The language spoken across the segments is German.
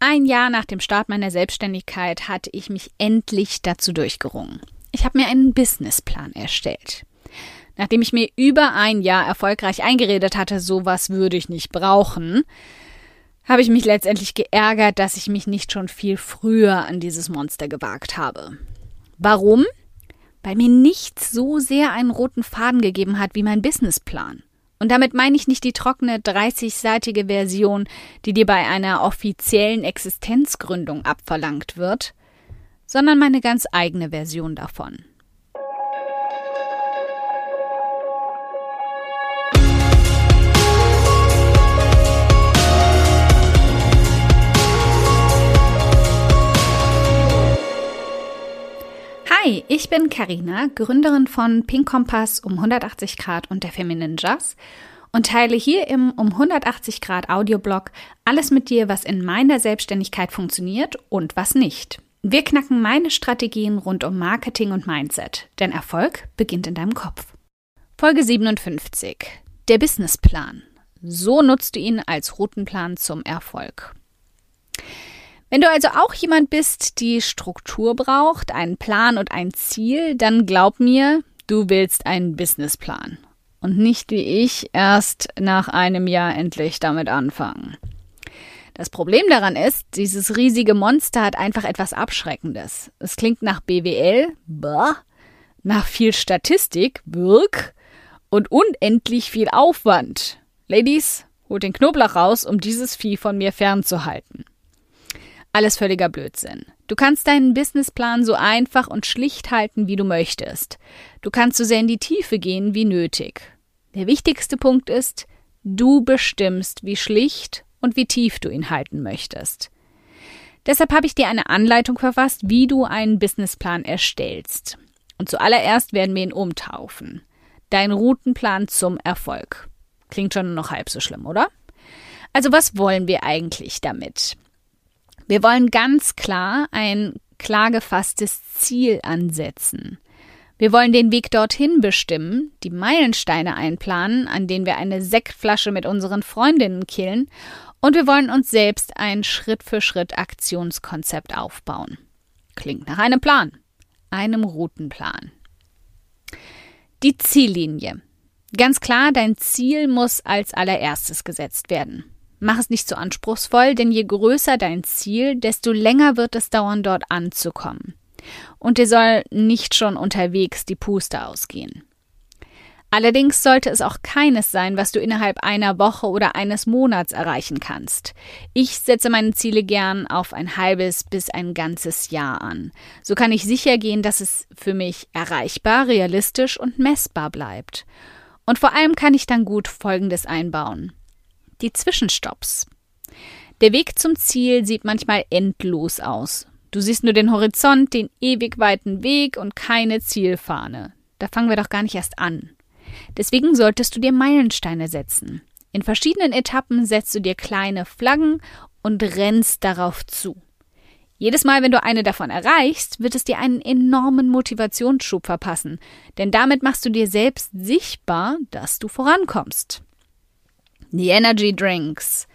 ein Jahr nach dem Start meiner Selbstständigkeit hatte ich mich endlich dazu durchgerungen. Ich habe mir einen Businessplan erstellt. Nachdem ich mir über ein Jahr erfolgreich eingeredet hatte, sowas würde ich nicht brauchen, habe ich mich letztendlich geärgert, dass ich mich nicht schon viel früher an dieses Monster gewagt habe. Warum? Weil mir nichts so sehr einen roten Faden gegeben hat wie mein Businessplan. Und damit meine ich nicht die trockene 30-seitige Version, die dir bei einer offiziellen Existenzgründung abverlangt wird, sondern meine ganz eigene Version davon. Hi, ich bin Karina, Gründerin von Pink Kompass um 180 Grad und der Feminine Jazz und teile hier im um 180 Grad Audioblog alles mit dir, was in meiner Selbstständigkeit funktioniert und was nicht. Wir knacken meine Strategien rund um Marketing und Mindset, denn Erfolg beginnt in deinem Kopf. Folge 57. Der Businessplan. So nutzt du ihn als Routenplan zum Erfolg. Wenn du also auch jemand bist, die Struktur braucht, einen Plan und ein Ziel, dann glaub mir, du willst einen Businessplan. Und nicht wie ich erst nach einem Jahr endlich damit anfangen. Das Problem daran ist, dieses riesige Monster hat einfach etwas Abschreckendes. Es klingt nach BWL, bah, nach viel Statistik, wirk, und unendlich viel Aufwand. Ladies, holt den Knoblauch raus, um dieses Vieh von mir fernzuhalten. Alles völliger Blödsinn. Du kannst deinen Businessplan so einfach und schlicht halten, wie du möchtest. Du kannst so sehr in die Tiefe gehen, wie nötig. Der wichtigste Punkt ist, du bestimmst, wie schlicht und wie tief du ihn halten möchtest. Deshalb habe ich dir eine Anleitung verfasst, wie du einen Businessplan erstellst. Und zuallererst werden wir ihn umtaufen. Dein Routenplan zum Erfolg. Klingt schon noch halb so schlimm, oder? Also was wollen wir eigentlich damit? Wir wollen ganz klar ein klar gefasstes Ziel ansetzen. Wir wollen den Weg dorthin bestimmen, die Meilensteine einplanen, an denen wir eine Sektflasche mit unseren Freundinnen killen, und wir wollen uns selbst ein Schritt für Schritt Aktionskonzept aufbauen. Klingt nach einem Plan, einem Routenplan. Die Ziellinie. Ganz klar, dein Ziel muss als allererstes gesetzt werden. Mach es nicht zu so anspruchsvoll, denn je größer dein Ziel, desto länger wird es dauern, dort anzukommen. Und dir soll nicht schon unterwegs die Puste ausgehen. Allerdings sollte es auch keines sein, was du innerhalb einer Woche oder eines Monats erreichen kannst. Ich setze meine Ziele gern auf ein halbes bis ein ganzes Jahr an. So kann ich sicher gehen, dass es für mich erreichbar, realistisch und messbar bleibt. Und vor allem kann ich dann gut Folgendes einbauen die Zwischenstopps. Der Weg zum Ziel sieht manchmal endlos aus. Du siehst nur den Horizont, den ewig weiten Weg und keine Zielfahne. Da fangen wir doch gar nicht erst an. Deswegen solltest du dir Meilensteine setzen. In verschiedenen Etappen setzt du dir kleine Flaggen und rennst darauf zu. Jedes Mal, wenn du eine davon erreichst, wird es dir einen enormen Motivationsschub verpassen, denn damit machst du dir selbst sichtbar, dass du vorankommst. Die Energy Drinks.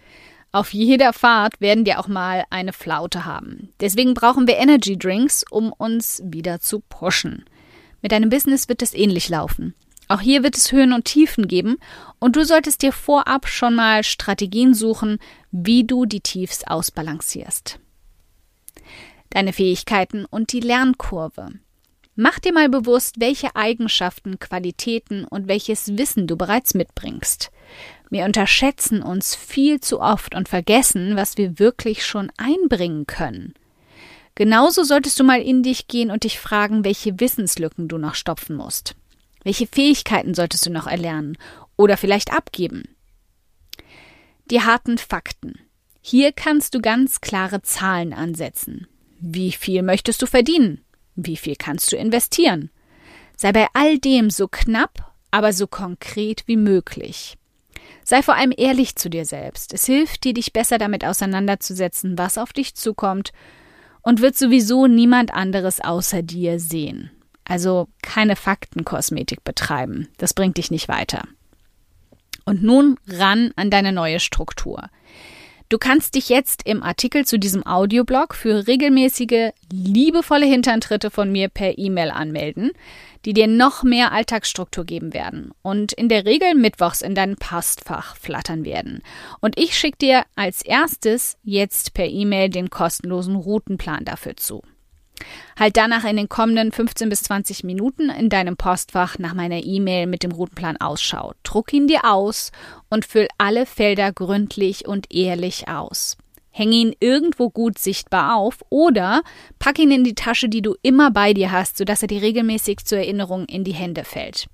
Auf jeder Fahrt werden wir auch mal eine Flaute haben. Deswegen brauchen wir Energy Drinks, um uns wieder zu pushen. Mit deinem Business wird es ähnlich laufen. Auch hier wird es Höhen und Tiefen geben und du solltest dir vorab schon mal Strategien suchen, wie du die Tiefs ausbalancierst. Deine Fähigkeiten und die Lernkurve. Mach dir mal bewusst, welche Eigenschaften, Qualitäten und welches Wissen du bereits mitbringst. Wir unterschätzen uns viel zu oft und vergessen, was wir wirklich schon einbringen können. Genauso solltest du mal in dich gehen und dich fragen, welche Wissenslücken du noch stopfen musst. Welche Fähigkeiten solltest du noch erlernen oder vielleicht abgeben? Die harten Fakten. Hier kannst du ganz klare Zahlen ansetzen. Wie viel möchtest du verdienen? Wie viel kannst du investieren? Sei bei all dem so knapp, aber so konkret wie möglich. Sei vor allem ehrlich zu dir selbst. Es hilft dir, dich besser damit auseinanderzusetzen, was auf dich zukommt und wird sowieso niemand anderes außer dir sehen. Also keine Faktenkosmetik betreiben. Das bringt dich nicht weiter. Und nun ran an deine neue Struktur. Du kannst dich jetzt im Artikel zu diesem Audioblog für regelmäßige, liebevolle Hinterntritte von mir per E-Mail anmelden, die dir noch mehr Alltagsstruktur geben werden und in der Regel mittwochs in dein Postfach flattern werden. Und ich schicke dir als erstes jetzt per E-Mail den kostenlosen Routenplan dafür zu. Halt danach in den kommenden 15 bis 20 Minuten in deinem Postfach nach meiner E-Mail mit dem Routenplan Ausschau. Druck ihn dir aus und füll alle Felder gründlich und ehrlich aus. Hänge ihn irgendwo gut sichtbar auf oder pack ihn in die Tasche, die du immer bei dir hast, sodass er dir regelmäßig zur Erinnerung in die Hände fällt.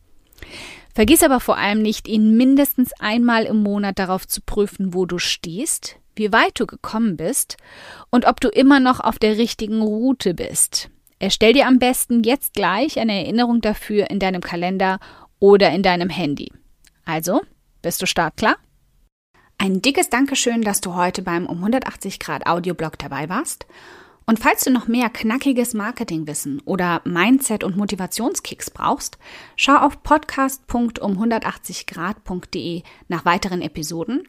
Vergiss aber vor allem nicht, ihn mindestens einmal im Monat darauf zu prüfen, wo du stehst, wie weit du gekommen bist und ob du immer noch auf der richtigen Route bist. Erstell dir am besten jetzt gleich eine Erinnerung dafür in deinem Kalender oder in deinem Handy. Also, bist du startklar? Ein dickes Dankeschön, dass du heute beim um 180 Grad Audioblog dabei warst. Und falls du noch mehr knackiges Marketingwissen oder Mindset- und Motivationskicks brauchst, schau auf podcast.um180grad.de nach weiteren Episoden